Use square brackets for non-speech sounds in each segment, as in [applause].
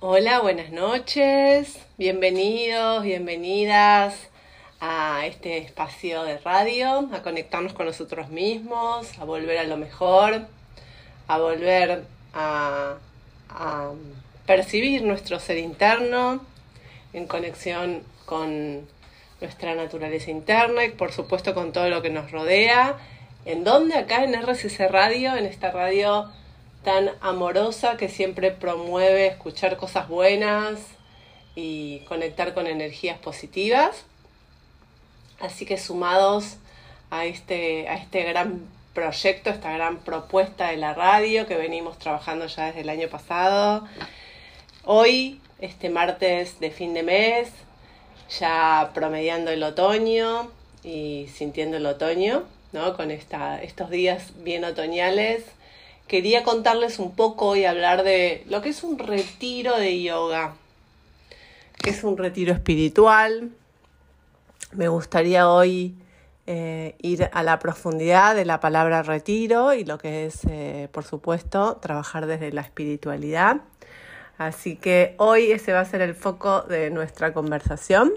Hola, buenas noches, bienvenidos, bienvenidas a este espacio de radio, a conectarnos con nosotros mismos, a volver a lo mejor, a volver a, percibir nuestro ser interno en conexión con nuestra naturaleza interna y por supuesto con todo lo que nos rodea. ¿En dónde? Acá en RCC Radio, en esta radio tan amorosa que siempre promueve escuchar cosas buenas y conectar con energías positivas. Así que sumados a este, a este gran proyecto, esta gran propuesta de la radio que venimos trabajando ya desde el año pasado. Hoy, este martes de fin de mes, ya promediando el otoño y sintiendo el otoño, ¿no? Con esta, estos días bien otoñales. Quería contarles un poco y hablar de lo que es un retiro de yoga, que es un retiro espiritual. Me gustaría hoy eh, ir a la profundidad de la palabra retiro y lo que es, eh, por supuesto, trabajar desde la espiritualidad. Así que hoy ese va a ser el foco de nuestra conversación.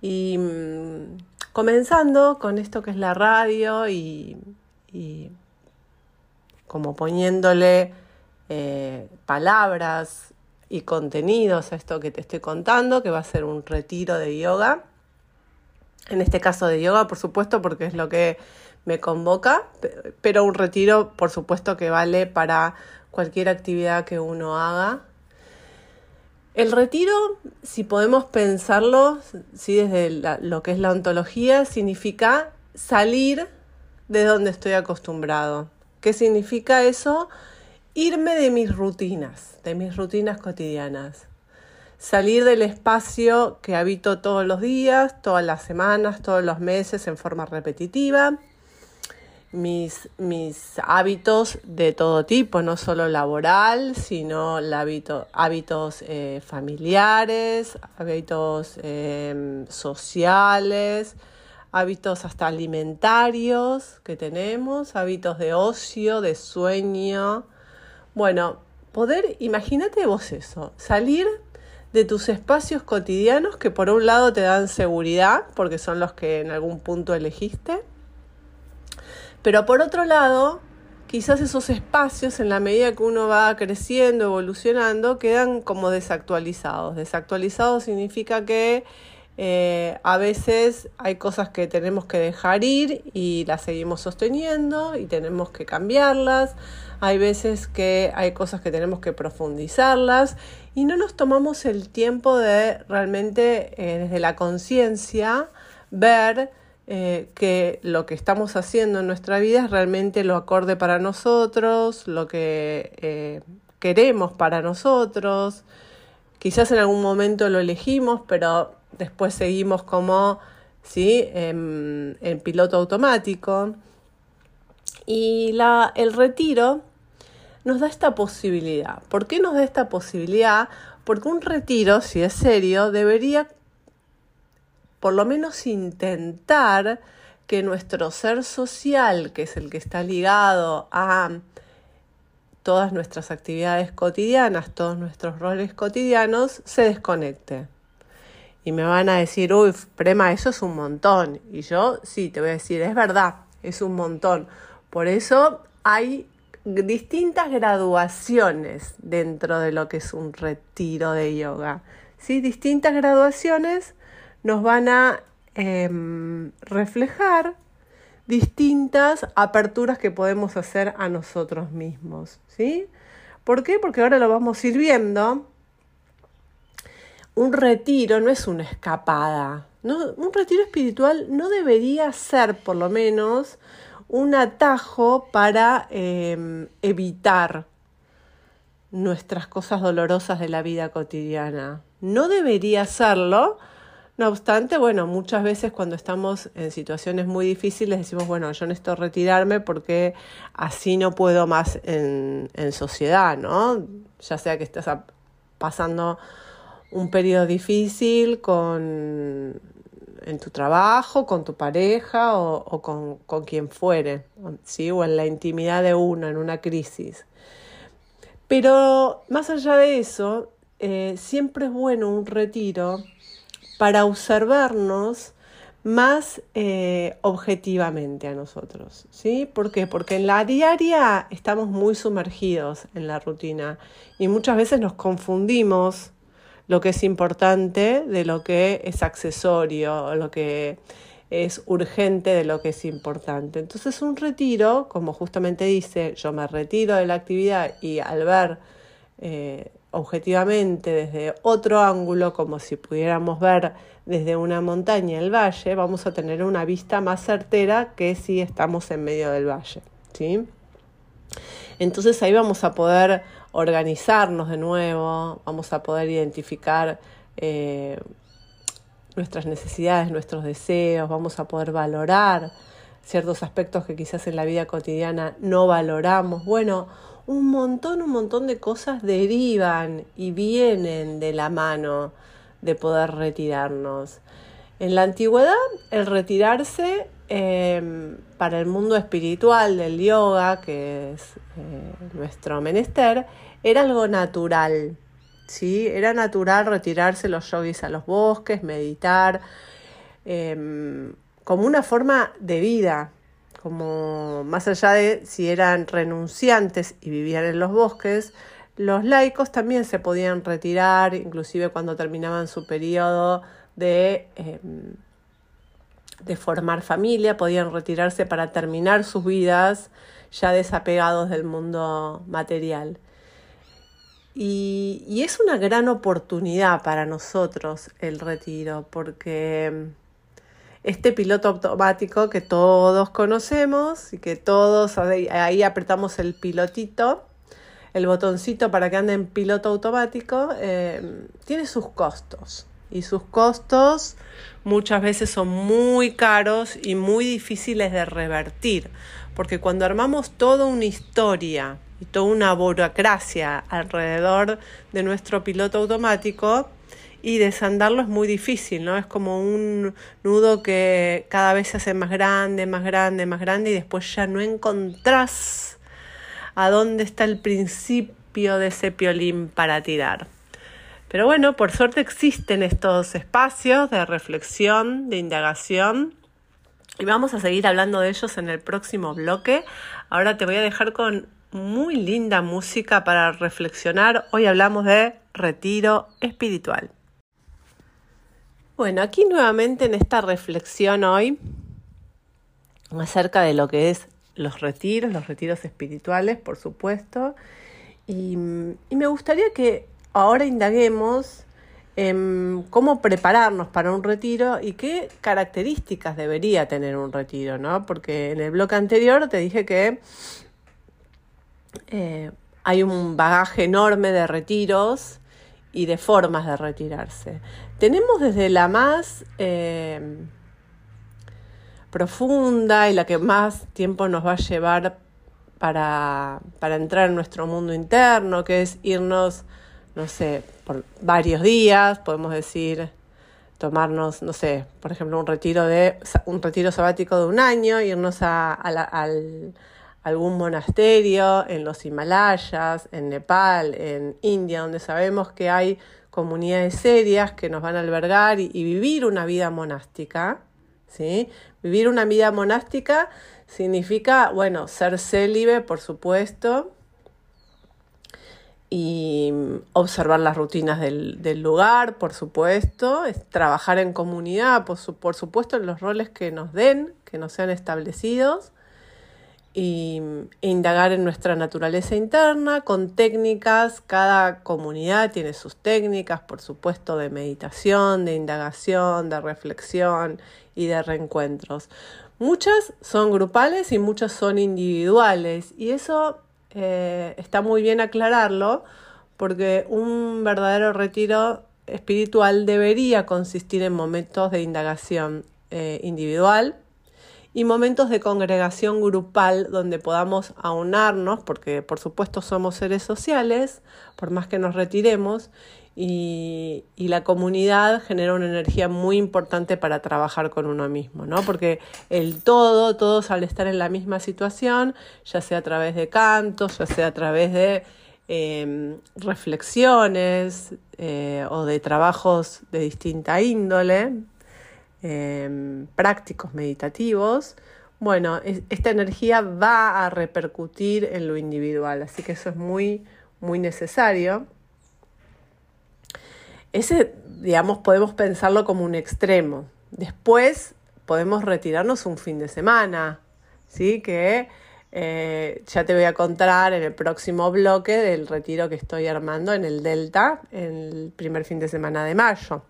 Y mm, comenzando con esto que es la radio y, como poniéndole eh, palabras y contenidos a esto que te estoy contando, que va a ser un retiro de yoga. En este caso de yoga, por supuesto, porque es lo que me convoca, pero un retiro, por supuesto, que vale para cualquier actividad que uno haga el retiro, si podemos pensarlo, ¿sí? desde lo que es la ontología, significa salir de donde estoy acostumbrado. ¿Qué significa eso? Irme de mis rutinas, de mis rutinas cotidianas. Salir del espacio que habito todos los días, todas las semanas, todos los meses en forma repetitiva mis, mis hábitos de todo tipo, no solo laboral, sino hábitos eh, familiares, hábitos em, sociales, hábitos hasta alimentarios que tenemos, hábitos de ocio, de sueño. Bueno, poder, imagínate vos eso, salir de tus espacios cotidianos que por un lado te dan seguridad, porque son los que en algún punto elegiste, pero por otro lado, quizás esos espacios, en la medida que uno va creciendo, evolucionando, quedan como desactualizados. Desactualizados significa que eh, a veces hay cosas que tenemos que dejar ir y las seguimos sosteniendo y tenemos que cambiarlas. Hay veces que hay cosas que tenemos que profundizarlas y no nos tomamos el tiempo de realmente eh, desde la conciencia ver eh, que lo que estamos haciendo en nuestra vida es realmente lo acorde para nosotros, lo que queremos para nosotros. Quizás en algún momento lo elegimos, pero después seguimos como ¿sí? en, piloto automático. Y la, el retiro nos da esta posibilidad. ¿Por qué nos da esta posibilidad? Porque un retiro, si es serio, debería por lo menos intentar que nuestro ser social, que es el que está ligado a todas nuestras actividades cotidianas, todos nuestros roles cotidianos, se desconecte. Y me van a decir, uy, Prema, eso es un montón. Y yo sí, te voy a decir, es verdad, es un montón. Por eso hay distintas graduaciones dentro de lo que es un retiro de yoga. ¿sí? Distintas graduaciones nos van a em, reflejar distintas aperturas que podemos hacer a nosotros mismos. ¿sí? ¿Por qué? Porque ahora lo vamos a ir viendo. Un retiro no es una escapada. Un retiro espiritual no debería ser, por lo menos, un atajo para em, evitar nuestras cosas dolorosas de la vida cotidiana. No debería serlo no obstante, bueno, muchas veces cuando estamos en situaciones muy difíciles decimos, bueno, yo necesito retirarme porque así no puedo más en, sociedad, ¿no? Ya sea que estés pasando un periodo difícil con en tu trabajo, con tu pareja o, con, con, quien fuere, ¿sí? o en la intimidad de uno, en una crisis. Pero más allá de eso, eh, siempre es bueno un retiro para observarnos más eh, objetivamente a nosotros. ¿sí? ¿Por qué? Porque en la diaria estamos muy sumergidos en la rutina y muchas veces nos confundimos lo que es importante de lo que es accesorio, lo que es urgente de lo que es importante. Entonces un retiro, como justamente dice, yo me retiro de la actividad y al ver eh, objetivamente desde otro ángulo, como si pudiéramos ver desde una montaña el valle, vamos a tener una vista más certera que si estamos en medio del valle. ¿sí? Entonces ahí vamos a poder organizarnos de nuevo, vamos a poder identificar eh, nuestras necesidades, nuestros deseos, vamos a poder valorar ciertos aspectos que quizás en la vida cotidiana no valoramos. Bueno, un montón, un montón de cosas derivan y vienen de la mano de poder retirarnos. En la antigüedad, el retirarse em, para el mundo espiritual del yoga, que es eh, nuestro menester, era algo natural. ¿sí? Era natural retirarse los yogis a los bosques, meditar, em, como una forma de vida, como más allá de si eran renunciantes y vivían en los bosques, los laicos también se podían retirar, inclusive cuando terminaban su periodo de, em, de formar familia, podían retirarse para terminar sus vidas ya desapegados del mundo material. Y, es una gran oportunidad para nosotros el retiro, porque este piloto automático que todos conocemos y que todos ahí, apretamos el pilotito, el botoncito para que ande en piloto automático, eh, tiene sus costos. Y sus costos muchas veces son muy caros y muy difíciles de revertir, porque cuando armamos toda una historia, y toda una burocracia alrededor de nuestro piloto automático y desandarlo es muy difícil, ¿no? Es como un nudo que cada vez se hace más grande, más grande, más grande y después ya no encontrás a dónde está el principio de ese piolín para tirar. Pero bueno, por suerte existen estos espacios de reflexión, de indagación y vamos a seguir hablando de ellos en el próximo bloque. Ahora te voy a dejar con muy linda música para reflexionar. Hoy hablamos de retiro espiritual. Bueno, aquí nuevamente en esta reflexión hoy acerca de lo que es los retiros, los retiros espirituales, por supuesto. Y, me gustaría que ahora indaguemos en cómo prepararnos para un retiro y qué características debería tener un retiro, ¿no? Porque en el bloque anterior te dije que eh, hay un bagaje enorme de retiros y de formas de retirarse. Tenemos desde la más eh, profunda y la que más tiempo nos va a llevar para, para entrar en nuestro mundo interno, que es irnos, no sé, por varios días, podemos decir, tomarnos, no sé, por ejemplo, un retiro de un retiro sabático de un año, irnos a, al algún monasterio en los Himalayas, en Nepal, en India, donde sabemos que hay comunidades serias que nos van a albergar y, vivir una vida monástica. ¿sí? Vivir una vida monástica significa, bueno, ser célibe, por supuesto, y observar las rutinas del, lugar, por supuesto, trabajar en comunidad, por, por supuesto, en los roles que nos den, que nos sean establecidos y, e indagar en nuestra naturaleza interna con técnicas. Cada comunidad tiene sus técnicas, por supuesto, de meditación, de indagación, de reflexión y de reencuentros. Muchas son grupales y muchas son individuales y eso eh, está muy bien aclararlo porque un verdadero retiro espiritual debería consistir en momentos de indagación eh, individual y momentos de congregación grupal donde podamos aunarnos, porque por supuesto somos seres sociales, por más que nos retiremos, y, la comunidad genera una energía muy importante para trabajar con uno mismo, ¿no? Porque el todo, todos al estar en la misma situación, ya sea a través de cantos, ya sea a través de em, reflexiones eh, o de trabajos de distinta índole, em, prácticos meditativos, bueno, esta energía va a repercutir en lo individual, así que eso es muy, muy necesario. Ese, digamos, podemos pensarlo como un extremo. Después podemos retirarnos un fin de semana, ¿sí? Que eh, ya te voy a contar en el próximo bloque del retiro que estoy armando en el Delta, el primer fin de semana de mayo,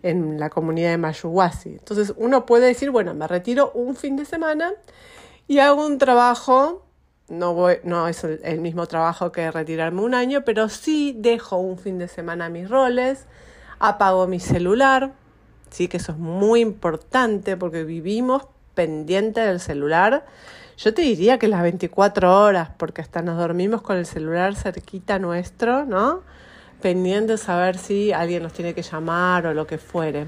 en la comunidad de Mayuhuasi. Entonces uno puede decir, bueno, me retiro un fin de semana y hago un trabajo, no, no es el mismo trabajo que retirarme un año, pero sí dejo un fin de semana mis roles, apago mi celular, sí que eso es muy importante porque vivimos pendiente del celular. Yo te diría que las 24 horas, porque hasta nos dormimos con el celular cerquita nuestro, ¿no? Pendiente de saber si alguien nos tiene que llamar o lo que fuere.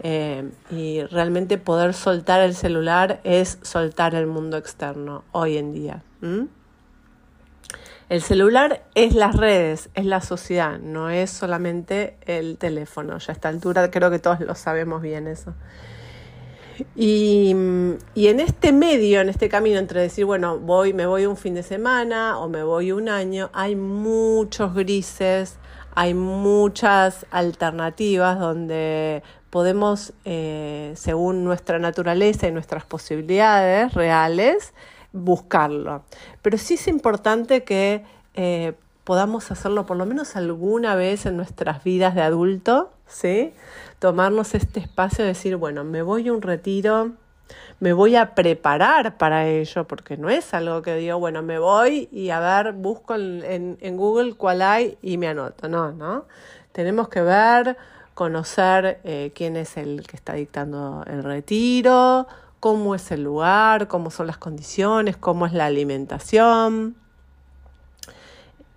Eh, y realmente poder soltar el celular es soltar el mundo externo hoy en día. El celular es las redes, es la sociedad, no es solamente el teléfono. Ya a esta altura creo que todos lo sabemos bien eso. Y, en este medio, en este camino entre decir, bueno, voy, me voy un fin de semana o me voy un año, hay muchos grises, hay muchas alternativas donde podemos, eh, según nuestra naturaleza y nuestras posibilidades reales, buscarlo. Pero sí es importante que eh, podamos hacerlo por lo menos alguna vez en nuestras vidas de adulto, ¿sí? Tomarnos este espacio de decir, bueno, me voy a un retiro, me voy a preparar para ello, porque no es algo que digo, bueno, me voy y a ver, busco en, en Google cuál hay y me anoto. No, ¿no? Tenemos que ver, conocer eh, quién es el que está dictando el retiro, cómo es el lugar, cómo son las condiciones, cómo es la alimentación,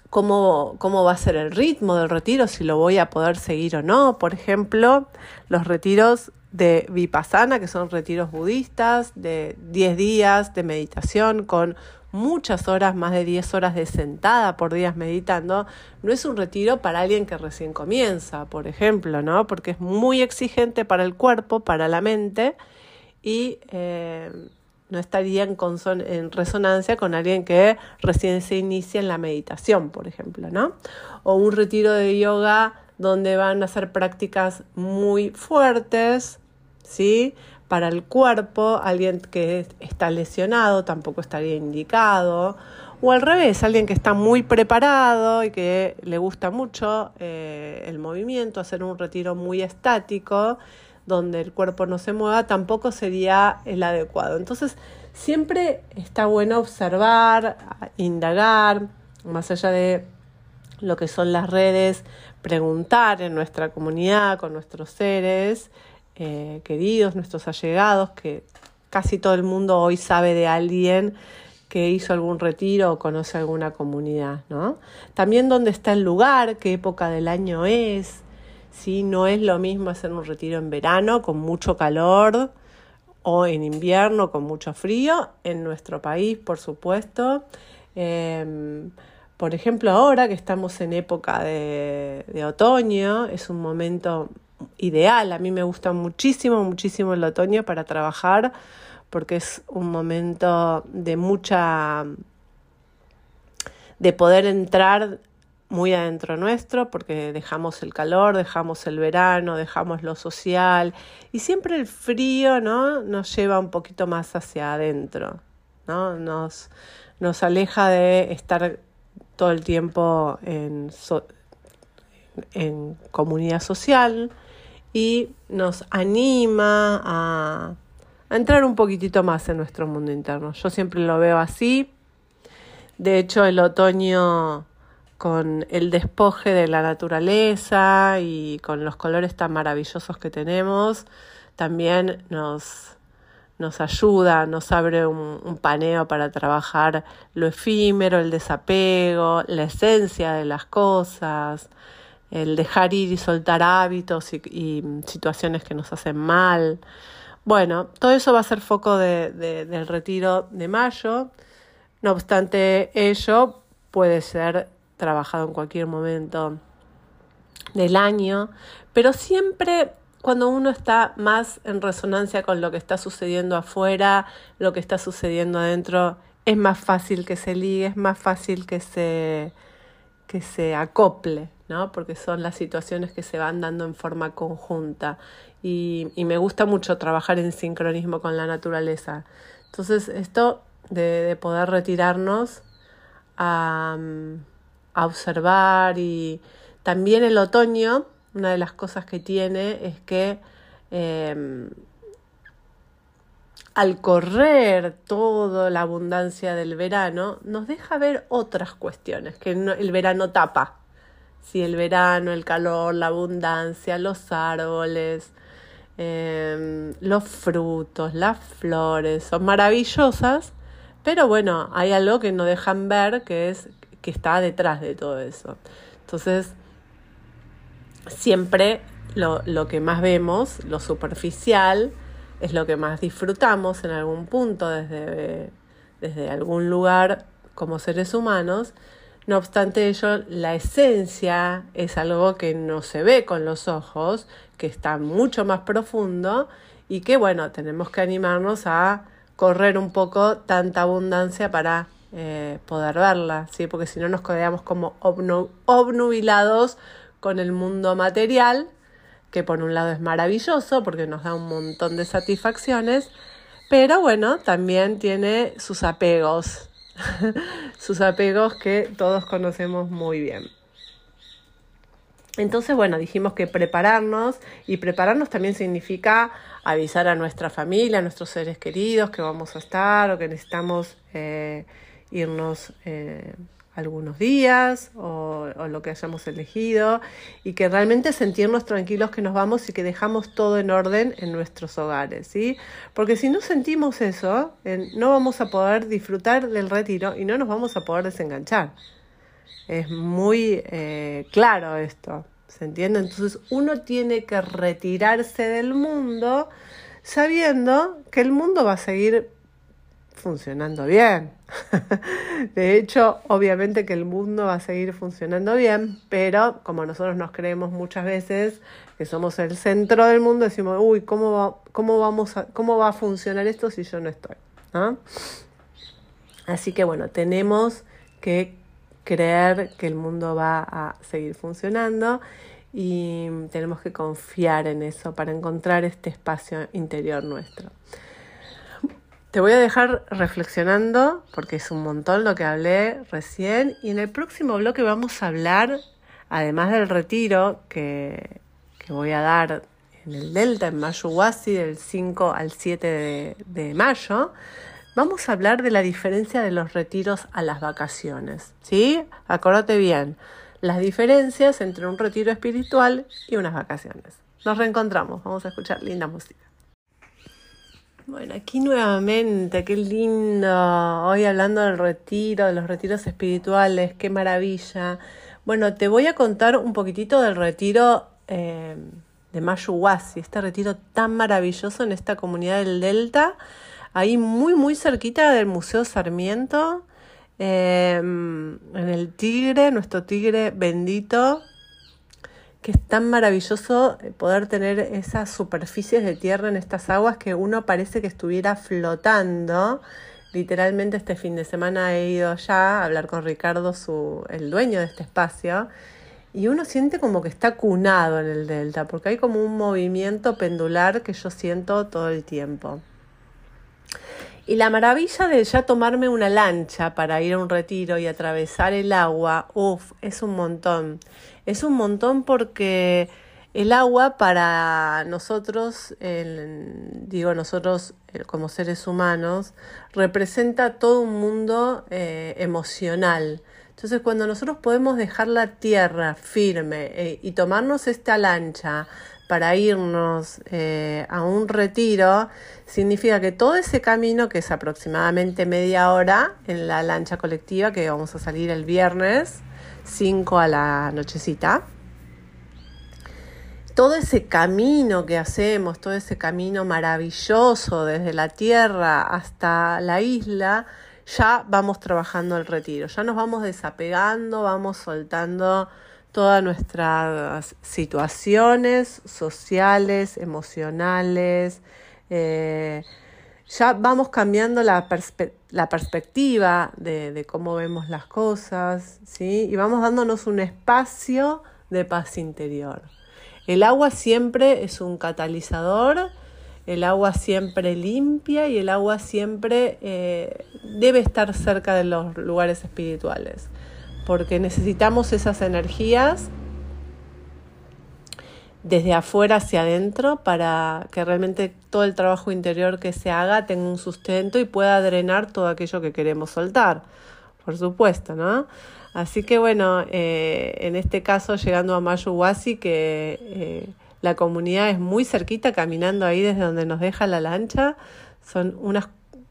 cómo, cómo va a ser el ritmo del retiro, si lo voy a poder seguir o no. Por ejemplo, los retiros de Vipassana, que son retiros budistas de 10 días de meditación con muchas horas, más de 10 horas de sentada por días meditando, no es un retiro para alguien que recién comienza, por ejemplo, ¿no? Porque es muy exigente para el cuerpo, para la mente y eh, no estaría en, en, resonancia con alguien que recién se inicia en la meditación, por ejemplo, ¿no? O un retiro de yoga donde van a hacer prácticas muy fuertes, ¿sí? Para el cuerpo, alguien que está lesionado tampoco estaría indicado. O al revés, alguien que está muy preparado y que le gusta mucho eh, el movimiento, hacer un retiro muy estático donde el cuerpo no se mueva, tampoco sería el adecuado. Entonces, siempre está bueno observar, indagar, más allá de lo que son las redes, preguntar en nuestra comunidad, con nuestros seres eh, queridos, nuestros allegados, que casi todo el mundo hoy sabe de alguien que hizo algún retiro o conoce alguna comunidad, ¿no? También dónde está el lugar, qué época del año es, ¿sí? No es lo mismo hacer un retiro en verano con mucho calor o en invierno con mucho frío, en nuestro país, por supuesto. Em, por ejemplo, ahora que estamos en época de, de, otoño, es un momento ideal. A mí me gusta muchísimo, muchísimo el otoño para trabajar porque es un momento de mucha de poder entrar muy adentro nuestro porque dejamos el calor, dejamos el verano, dejamos lo social y siempre el frío ¿no? nos lleva un poquito más hacia adentro, ¿no? nos, nos aleja de estar todo el tiempo en, comunidad social y nos anima a entrar un poquitito más en nuestro mundo interno. Yo siempre lo veo así. De hecho, el otoño con el despoje de la naturaleza y con los colores tan maravillosos que tenemos, también nos, nos ayuda, nos abre un, paneo para trabajar lo efímero, el desapego, la esencia de las cosas, el dejar ir y soltar hábitos y, situaciones que nos hacen mal. Bueno, todo eso va a ser foco del retiro de mayo. No obstante ello, puede ser trabajado en cualquier momento del año, pero siempre cuando uno está más en resonancia con lo que está sucediendo afuera, lo que está sucediendo adentro, es más fácil que se ligue, es más fácil que se, que se acople, ¿no? Porque son las situaciones que se van dando en forma conjunta. Y, me gusta mucho trabajar en sincronismo con la naturaleza. Entonces, esto de, poder retirarnos a, a observar y también el otoño una de las cosas que tiene es que em, al correr toda la abundancia del verano, nos deja ver otras cuestiones que el verano tapa. Si el verano, el calor, la abundancia, los árboles, em, los frutos, las flores, son maravillosas, pero bueno, hay algo que no dejan ver que es que está detrás de todo eso. Entonces, siempre lo, que más vemos, lo superficial, es lo que más disfrutamos en algún punto desde, desde algún lugar como seres humanos. No obstante ello, la esencia es algo que no se ve con los ojos, que está mucho más profundo y que bueno, tenemos que animarnos a correr un poco tanta abundancia para eh, poder verla, ¿sí? porque si no nos quedamos como obnubilados con el mundo material, que por un lado es maravilloso porque nos da un montón de satisfacciones, pero bueno, también tiene sus apegos, [laughs] sus apegos que todos conocemos muy bien. Entonces, bueno, dijimos que prepararnos y prepararnos también significa avisar a nuestra familia, a nuestros seres queridos que vamos a estar o que necesitamos eh, irnos eh, algunos días o, lo que hayamos elegido y que realmente sentirnos tranquilos que nos vamos y que dejamos todo en orden en nuestros hogares, ¿sí? Porque si no sentimos eso, no vamos a poder disfrutar del retiro y no nos vamos a poder desenganchar. Es muy eh, claro esto, ¿se entiende? Entonces uno tiene que retirarse del mundo sabiendo que el mundo va a seguir funcionando bien. [laughs] de hecho, obviamente que el mundo va a seguir funcionando bien, pero como nosotros nos creemos muchas veces que somos el centro del mundo, decimos, uy, ¿cómo va, cómo vamos a, cómo va a funcionar esto si yo no estoy? Así que bueno, tenemos que creer que el mundo va a seguir funcionando y tenemos que confiar en eso para encontrar este espacio interior nuestro. Te voy a dejar reflexionando porque es un montón lo que hablé recién y en el próximo bloque vamos a hablar, además del retiro que, voy a dar en el Delta, en Mayuwasi, del 5 al 7 de, de, mayo, vamos a hablar de la diferencia de los retiros a las vacaciones. ¿Sí? Acordate bien, las diferencias entre un retiro espiritual y unas vacaciones. Nos reencontramos, vamos a escuchar linda música. Bueno, aquí nuevamente, qué lindo. Hoy hablando del retiro, de los retiros espirituales, qué maravilla. Bueno, te voy a contar un poquitito del retiro eh, de Mayuwasi, este retiro tan maravilloso en esta comunidad del Delta, ahí muy, muy cerquita del Museo Sarmiento, eh, en el Tigre, nuestro Tigre bendito, que es tan maravilloso eh, poder tener esas superficies de tierra en estas aguas que uno parece que estuviera flotando. Literalmente este fin de semana he ido ya a hablar con Ricardo, su, el dueño de este espacio, y uno siente como que está cunado en el delta, porque hay como un movimiento pendular que yo siento todo el tiempo. Y la maravilla de ya tomarme una lancha para ir a un retiro y atravesar el agua, uff, es un montón. Es un montón porque el agua para nosotros, digo nosotros eh, como seres humanos, representa todo un mundo eh, emocional. Entonces cuando nosotros podemos dejar la tierra firme eh, y tomarnos esta lancha para irnos eh, a un retiro, significa que todo ese camino, que es aproximadamente media hora en la lancha colectiva, que vamos a salir el viernes 5 a la nochecita, todo ese camino que hacemos, todo ese camino maravilloso desde la tierra hasta la isla, ya vamos trabajando el retiro, ya nos vamos desapegando, vamos soltando todas nuestras situaciones sociales, emocionales, eh, ya vamos cambiando la, perspectiva de, de, cómo vemos las cosas, ¿sí? Y vamos dándonos un espacio de paz interior. El agua siempre es un catalizador, el agua siempre limpia y el agua siempre eh, debe estar cerca de los lugares espirituales, porque necesitamos esas energías desde afuera hacia adentro para que realmente todo el trabajo interior que se haga tenga un sustento y pueda drenar todo aquello que queremos soltar, por supuesto, ¿no? Así que bueno, eh, en este caso llegando a Mayuwasi, que eh, la comunidad es muy cerquita, caminando ahí desde donde nos deja la lancha, son unas,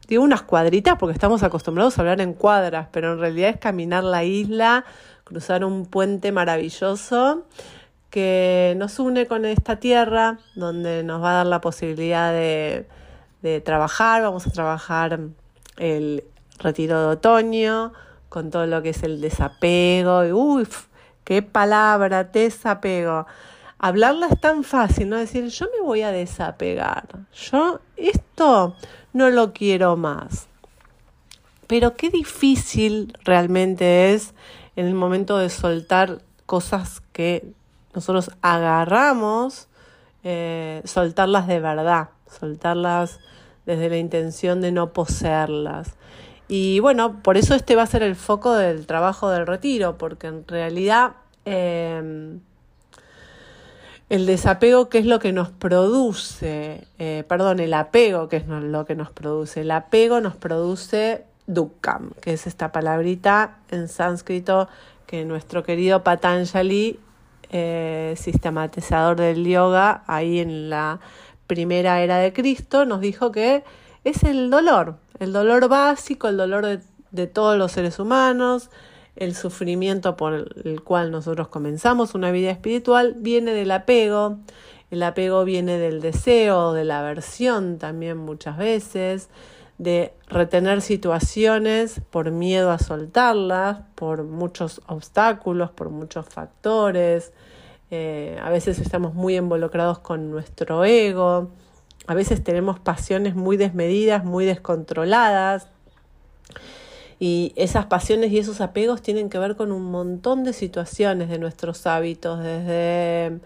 digo unas cuadritas porque estamos acostumbrados a hablar en cuadras, pero en realidad es caminar la isla, cruzar un puente maravilloso que nos une con esta tierra, donde nos va a dar la posibilidad de, trabajar, vamos a trabajar el retiro de otoño, con todo lo que es el desapego. Y, uff, qué palabra, desapego. Hablarla es tan fácil, ¿no? Decir, yo me voy a desapegar. Yo esto no lo quiero más. Pero qué difícil realmente es en el momento de soltar cosas que nosotros agarramos, eh, soltarlas de verdad, soltarlas desde la intención de no poseerlas. Y bueno, por eso este va a ser el foco del trabajo del retiro, porque en realidad em, el desapego, que es lo que nos produce, eh, perdón, el apego, que es lo que nos produce, el apego nos produce dukkam, que es esta palabrita en sánscrito que nuestro querido Patanjali, eh, sistematizador del yoga, ahí en la primera era de Cristo, nos dijo que es el dolor, el dolor básico, el dolor de, todos los seres humanos, el sufrimiento por el cual nosotros comenzamos una vida espiritual, viene del apego, el apego viene del deseo, de la aversión también muchas veces, de retener situaciones por miedo a soltarlas, por muchos obstáculos, por muchos factores. Eh, a veces estamos muy involucrados con nuestro ego, a veces tenemos pasiones muy desmedidas, muy descontroladas. Y esas pasiones y esos apegos tienen que ver con un montón de situaciones de nuestros hábitos, desde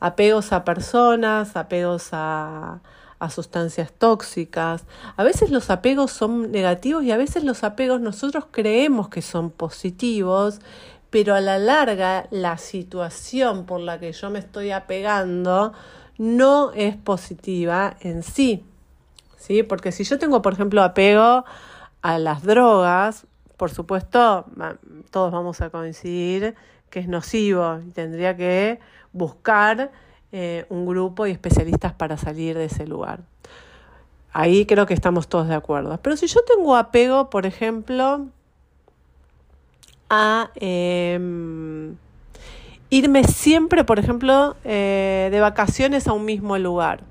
apegos a personas, apegos a, a sustancias tóxicas. A veces los apegos son negativos y a veces los apegos nosotros creemos que son positivos, pero a la larga la situación por la que yo me estoy apegando no es positiva en sí. ¿sí? Porque si yo tengo, por ejemplo, apego a las drogas, por supuesto, todos vamos a coincidir que es nocivo y tendría que buscar eh, un grupo y especialistas para salir de ese lugar. Ahí creo que estamos todos de acuerdo. Pero si yo tengo apego, por ejemplo, a... Em, irme siempre, por ejemplo, eh, de vacaciones a un mismo lugar.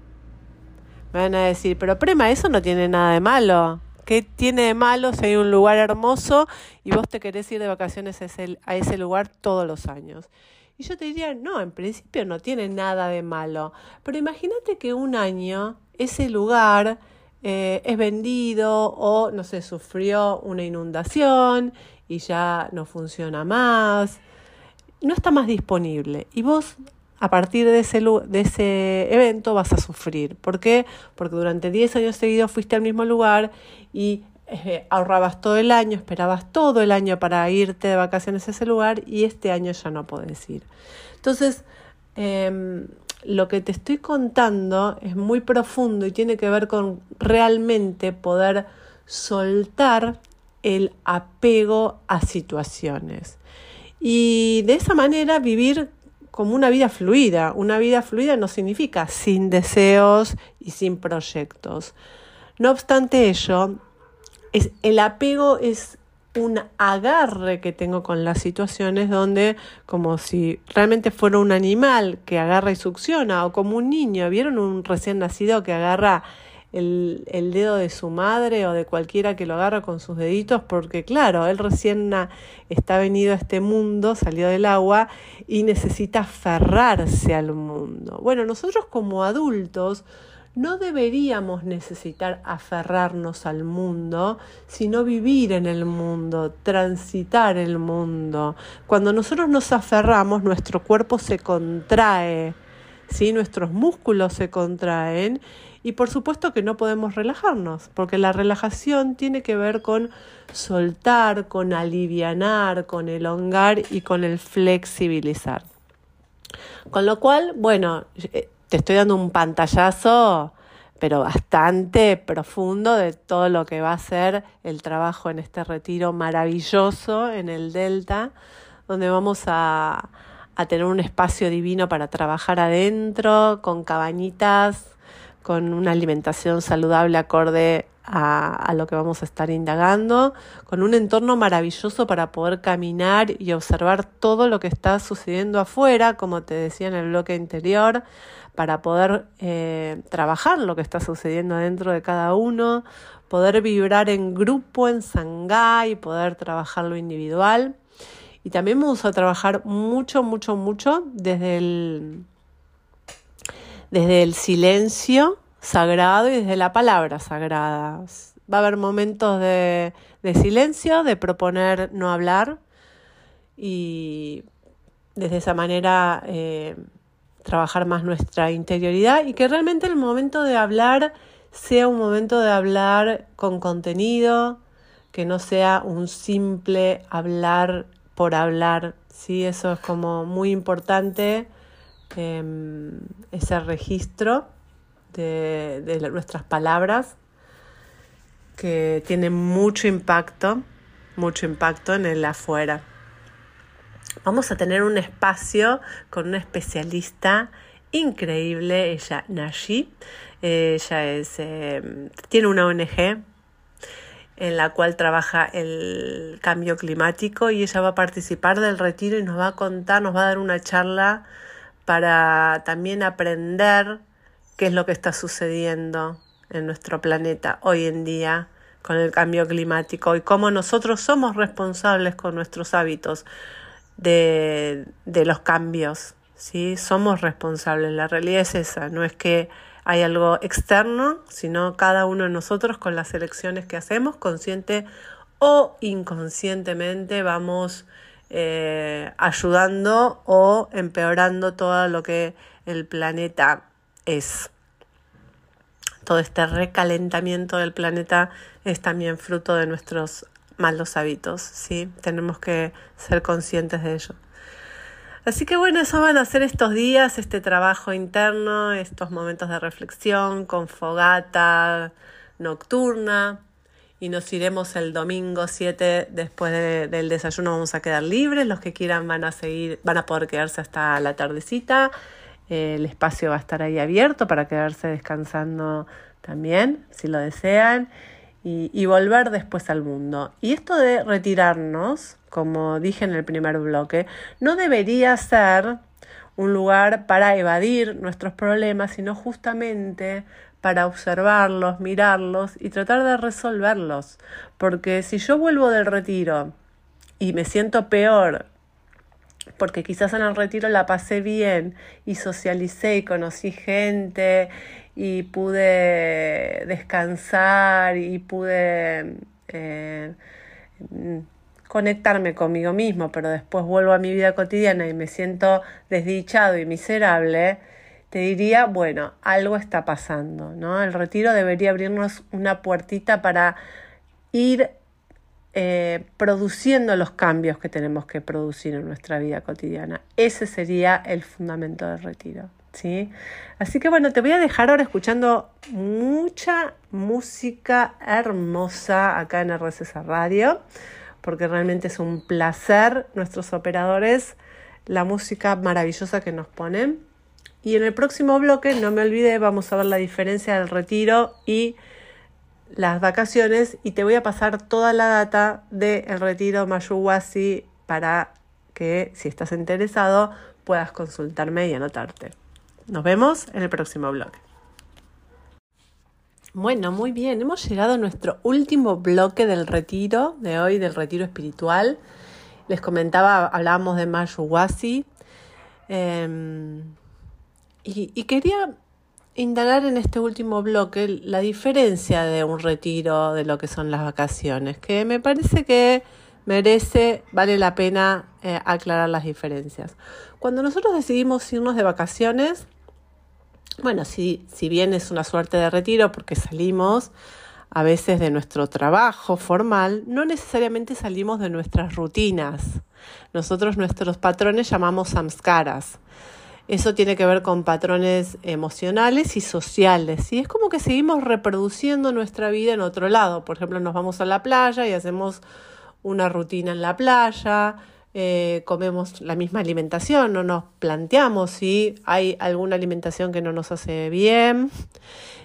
Me van a decir, pero Prema, eso no tiene nada de malo. ¿Qué tiene de malo si hay un lugar hermoso y vos te querés ir de vacaciones a ese, lugar todos los años? Y yo te diría, no, en principio no tiene nada de malo. Pero imagínate que un año ese lugar eh, es vendido o, no sé, sufrió una inundación y ya no funciona más no está más disponible y vos a partir de ese, de ese evento vas a sufrir. ¿Por qué? Porque durante 10 años seguidos fuiste al mismo lugar y eh, ahorrabas todo el año, esperabas todo el año para irte de vacaciones a ese lugar y este año ya no podés ir. Entonces, em, lo que te estoy contando es muy profundo y tiene que ver con realmente poder soltar el apego a situaciones y de esa manera vivir como una vida fluida. Una vida fluida no significa sin deseos y sin proyectos. No obstante ello, es, el apego es un agarre que tengo con las situaciones donde como si realmente fuera un animal que agarra y succiona o como un niño, ¿vieron un recién nacido que agarra el, dedo de su madre o de cualquiera que lo agarra con sus deditos, porque claro, él recién está venido a este mundo, salió del agua y necesita aferrarse al mundo. Bueno, nosotros como adultos no deberíamos necesitar aferrarnos al mundo, sino vivir en el mundo, transitar el mundo. Cuando nosotros nos aferramos, nuestro cuerpo se contrae, ¿sí? nuestros músculos se contraen y por supuesto que no podemos relajarnos, porque la relajación tiene que ver con soltar, con alivianar, con elongar y con el flexibilizar. Con lo cual, bueno, eh, te estoy dando un pantallazo, pero bastante profundo de todo lo que va a ser el trabajo en este retiro maravilloso en el Delta, donde vamos a, a tener un espacio divino para trabajar adentro, con cabañitas, con una alimentación saludable acorde a, lo que vamos a estar indagando, con un entorno maravilloso para poder caminar y observar todo lo que está sucediendo afuera, como te decía en el bloque interior, para poder eh, trabajar lo que está sucediendo dentro de cada uno, poder vibrar en grupo, en y poder trabajar lo individual. Y también vamos a trabajar mucho, mucho, mucho desde el, desde el silencio sagrado y desde la palabra sagrada. Va a haber momentos de, silencio, de proponer no hablar y desde esa manera eh, trabajar más nuestra interioridad y que realmente el momento de hablar sea un momento de hablar con contenido, que no sea un simple hablar por hablar. Sí, eso es como muy importante, em, ese registro de, nuestras palabras que tienen mucho impacto, mucho impacto en el afuera. Vamos a tener un espacio con una especialista increíble, ella Nashi. Ella es, eh, tiene una ONG en la cual trabaja el cambio climático y ella va a participar del retiro y nos va a contar, nos va a dar una charla para también aprender qué es lo que está sucediendo en nuestro planeta hoy en día con el cambio climático y cómo nosotros somos responsables con nuestros hábitos de, los cambios. ¿sí? Somos responsables, la realidad es esa, no es que hay algo externo, sino cada uno de nosotros con las elecciones que hacemos, consciente o inconscientemente, vamos eh, ayudando o empeorando todo lo que el planeta es. Todo este recalentamiento del planeta es también fruto de nuestros malos hábitos, ¿sí? Tenemos que ser conscientes de ello. Así que bueno, eso van a ser estos días, este trabajo interno, estos momentos de reflexión con fogata nocturna y nos iremos el domingo 7 después del desayuno. Vamos a quedar libres, los que quieran van a seguir, van a poder quedarse hasta la tardecita. El espacio va a estar ahí abierto para quedarse descansando también, si lo desean, y, volver después al mundo. Y esto de retirarnos, como dije en el primer bloque, no debería ser un lugar para evadir nuestros problemas, sino justamente para observarlos, mirarlos y tratar de resolverlos. Porque si yo vuelvo del retiro y me siento peor porque quizás en el retiro la pasé bien y socialicé y conocí gente y pude descansar y pude eh, conectarme conmigo mismo, pero después vuelvo a mi vida cotidiana y me siento desdichado y miserable, te diría, bueno, algo está pasando, ¿no? El retiro debería abrirnos una puertita para ir eh, produciendo los cambios que tenemos que producir en nuestra vida cotidiana. Ese sería el fundamento del retiro. ¿sí? Así que bueno, te voy a dejar ahora escuchando mucha música hermosa acá en RCC Radio, porque realmente es un placer nuestros operadores, la música maravillosa que nos ponen. Y en el próximo bloque, no me olvide, vamos a ver la diferencia del retiro y las vacaciones y te voy a pasar toda la data del retiro Mayuwasi para que si estás interesado puedas consultarme y anotarte. Nos vemos en el próximo blog. Bueno, muy bien, hemos llegado a nuestro último bloque del retiro de hoy, del retiro espiritual. Les comentaba, hablábamos de Mayuwasi em, y, y quería indagar en este último bloque la diferencia de un retiro de lo que son las vacaciones, que me parece que merece, vale la pena eh, aclarar las diferencias. Cuando nosotros decidimos irnos de vacaciones, bueno, si, si bien es una suerte de retiro porque salimos a veces de nuestro trabajo formal, no necesariamente salimos de nuestras rutinas. Nosotros nuestros patrones llamamos samskaras. Eso tiene que ver con patrones emocionales y sociales. Y es como que seguimos reproduciendo nuestra vida en otro lado. Por ejemplo, nos vamos a la playa y hacemos una rutina en la playa, eh, comemos la misma alimentación, no nos planteamos si hay alguna alimentación que no nos hace bien.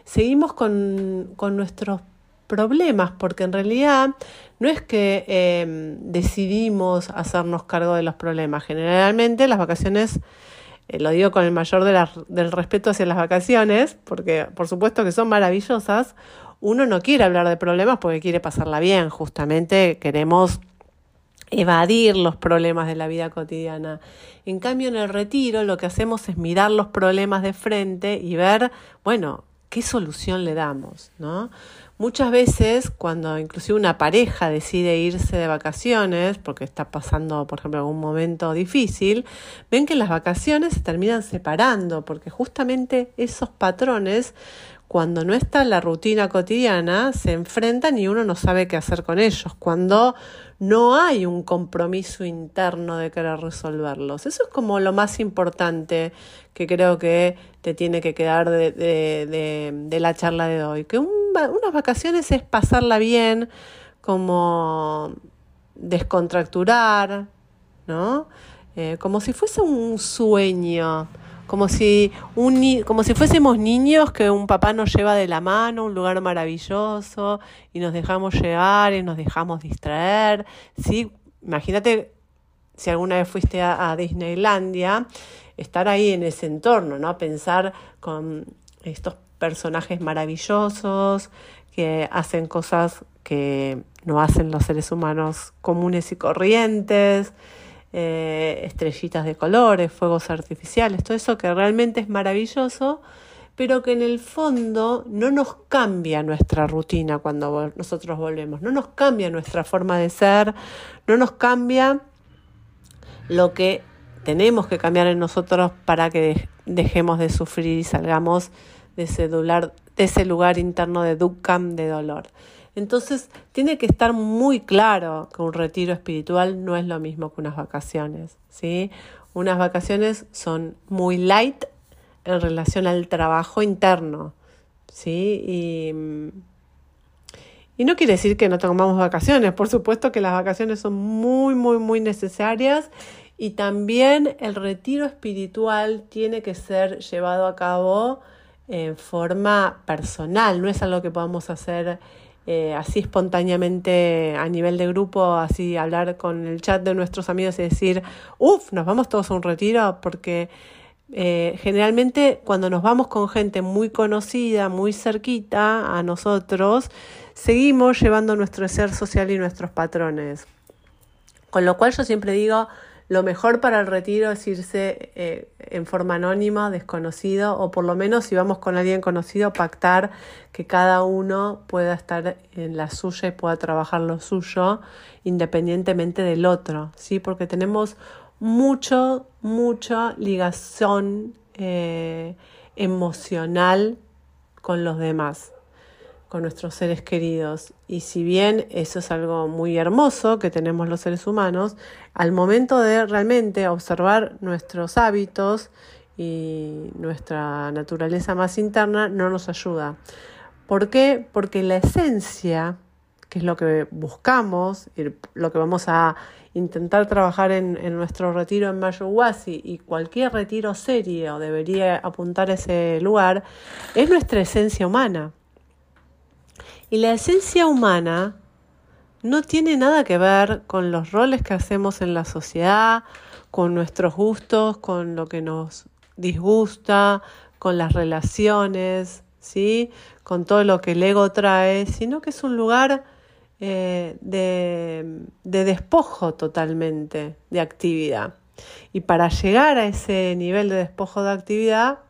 Seguimos con, nuestros problemas, porque en realidad no es que em, decidimos hacernos cargo de los problemas. Generalmente las vacaciones, eh, lo digo con el mayor del respeto hacia las vacaciones, porque por supuesto que son maravillosas, uno no quiere hablar de problemas porque quiere pasarla bien, justamente queremos evadir los problemas de la vida cotidiana. En cambio, en el retiro lo que hacemos es mirar los problemas de frente y ver, bueno, qué solución le damos, ¿no? Muchas veces, cuando inclusive una pareja decide irse de vacaciones, porque está pasando, por ejemplo, algún momento difícil, ven que las vacaciones se terminan separando, porque justamente esos patrones cuando no está la rutina cotidiana, se enfrentan y uno no sabe qué hacer con ellos, cuando no hay un compromiso interno de querer resolverlos. Eso es como lo más importante que creo que te tiene que quedar de, la charla de hoy, que unas vacaciones es pasarla bien, como descontracturar, ¿no? Eh, como si fuese un sueño como si, un, como si fuésemos niños que un papá nos lleva de la mano un lugar maravilloso y nos dejamos llevar y nos dejamos distraer. ¿sí? Imagínate si alguna vez fuiste a, Disneylandia, estar ahí en ese entorno, ¿no? Pensar con estos personajes maravillosos que hacen cosas que no hacen los seres humanos comunes y corrientes. Eh, estrellitas de colores, fuegos artificiales, todo eso que realmente es maravilloso, pero que en el fondo no nos cambia nuestra rutina cuando nosotros volvemos, no nos cambia nuestra forma de ser, no nos cambia lo que tenemos que cambiar en nosotros para que dejemos de sufrir y salgamos de ese, de ese lugar interno de dukkam, de dolor. Entonces, tiene que estar muy claro que un retiro espiritual no es lo mismo que unas vacaciones, ¿sí? Unas vacaciones son muy light en relación al trabajo interno, ¿sí? Y, y no quiere decir que no tomamos vacaciones, por supuesto que las vacaciones son muy, muy, muy necesarias y también el retiro espiritual tiene que ser llevado a cabo en forma personal, no es algo que podamos hacer eh, así espontáneamente a nivel de grupo, así hablar con el chat de nuestros amigos y decir, uff, nos vamos todos a un retiro, porque eh, generalmente cuando nos vamos con gente muy conocida, muy cerquita a nosotros, seguimos llevando nuestro ser social y nuestros patrones. Con lo cual yo siempre digo, lo mejor para el retiro es irse eh, en forma anónima, desconocido, o por lo menos si vamos con alguien conocido, pactar que cada uno pueda estar en la suya y pueda trabajar lo suyo independientemente del otro, ¿sí? Porque tenemos mucho, mucha ligación eh, emocional con los demás con nuestros seres queridos. Y si bien eso es algo muy hermoso que tenemos los seres humanos, al momento de realmente observar nuestros hábitos y nuestra naturaleza más interna, no nos ayuda. ¿Por qué? Porque la esencia, que es lo que buscamos, y lo que vamos a intentar trabajar en, nuestro retiro en Mayuwasi y cualquier retiro serio debería apuntar a ese lugar, es nuestra esencia humana. Y la esencia humana no tiene nada que ver con los roles que hacemos en la sociedad, con nuestros gustos, con lo que nos disgusta, con las relaciones, ¿sí? Con todo lo que el ego trae, sino que es un lugar eh, de, de despojo totalmente de actividad. Y para llegar a ese nivel de despojo de actividad,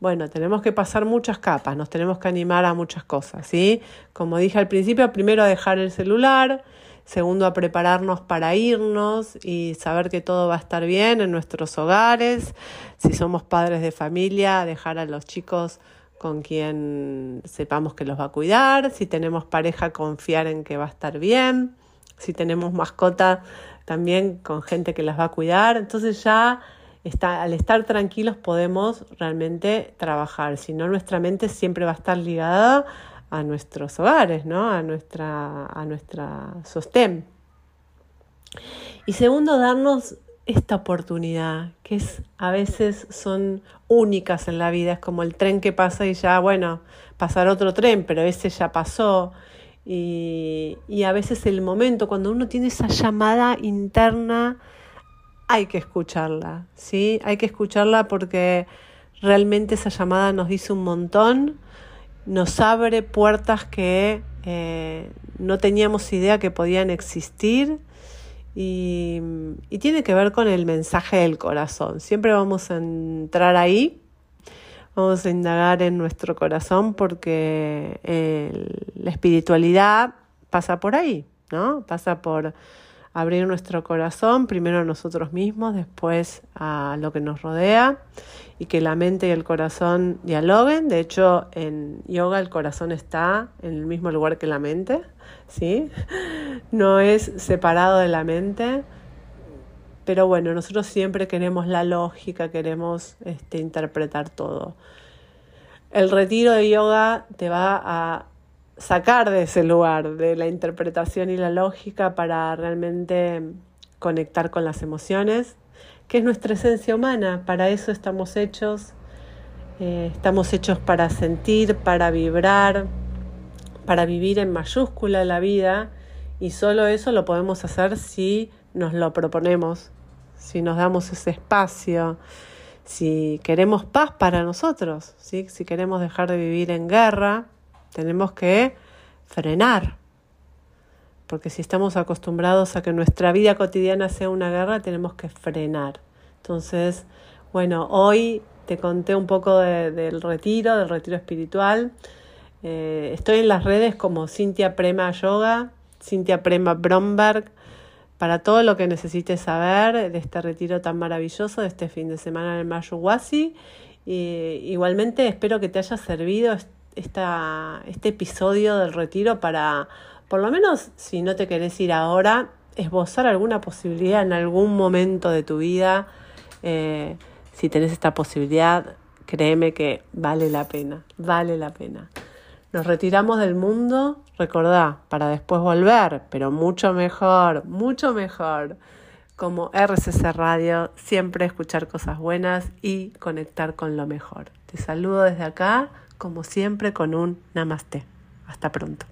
bueno, tenemos que pasar muchas capas, nos tenemos que animar a muchas cosas, ¿sí? Como dije al principio, primero a dejar el celular, segundo a prepararnos para irnos y saber que todo va a estar bien en nuestros hogares, si somos padres de familia, dejar a los chicos con quien sepamos que los va a cuidar, si tenemos pareja, confiar en que va a estar bien, si tenemos mascota, también con gente que las va a cuidar, entonces ya está, al estar tranquilos podemos realmente trabajar, si no nuestra mente siempre va a estar ligada a nuestros hogares, ¿no? a, nuestra, a nuestra sostén. Y segundo, darnos esta oportunidad, que es a veces son únicas en la vida, es como el tren que pasa y ya, bueno, pasar otro tren, pero ese ya pasó. Y, y a veces el momento, cuando uno tiene esa llamada interna, hay que escucharla, ¿sí? Hay que escucharla porque realmente esa llamada nos dice un montón, nos abre puertas que eh, no teníamos idea que podían existir y, y, tiene que ver con el mensaje del corazón. Siempre vamos a entrar ahí, vamos a indagar en nuestro corazón porque la espiritualidad pasa por ahí, ¿no? Pasa por abrir nuestro corazón, primero a nosotros mismos, después a lo que nos rodea y que la mente y el corazón dialoguen. De hecho, en yoga el corazón está en el mismo lugar que la mente, ¿sí? No es separado de la mente. Pero bueno, nosotros siempre queremos la lógica, queremos este, interpretar todo. El retiro de yoga te va a sacar de ese lugar, de la interpretación y la lógica para realmente conectar con las emociones, que es nuestra esencia humana, para eso estamos hechos, eh, estamos hechos para sentir, para vibrar, para vivir en mayúscula la vida y solo eso lo podemos hacer si nos lo proponemos, si nos damos ese espacio, si queremos paz para nosotros, si queremos dejar de vivir en guerra tenemos que frenar. Porque si estamos acostumbrados a que nuestra vida cotidiana sea una guerra, tenemos que frenar. Entonces, bueno, hoy te conté un poco del retiro, del retiro espiritual. Eh, estoy en las redes como Cintia Prema Yoga, Cintia Prema Bromberg, para todo lo que necesites saber de este retiro tan maravilloso, de este fin de semana en el Mayuwasi. Y igualmente espero que te haya servido esta, este episodio del retiro para, por lo menos si no te querés ir ahora, esbozar alguna posibilidad en algún momento de tu vida. Eh, si tenés esta posibilidad, créeme que vale la pena, vale la pena. Nos retiramos del mundo, recordá, para después volver, pero mucho mejor, mucho mejor. Como RCC Radio, siempre escuchar cosas buenas y conectar con lo mejor. Te saludo desde acá como siempre con un namaste. Hasta pronto.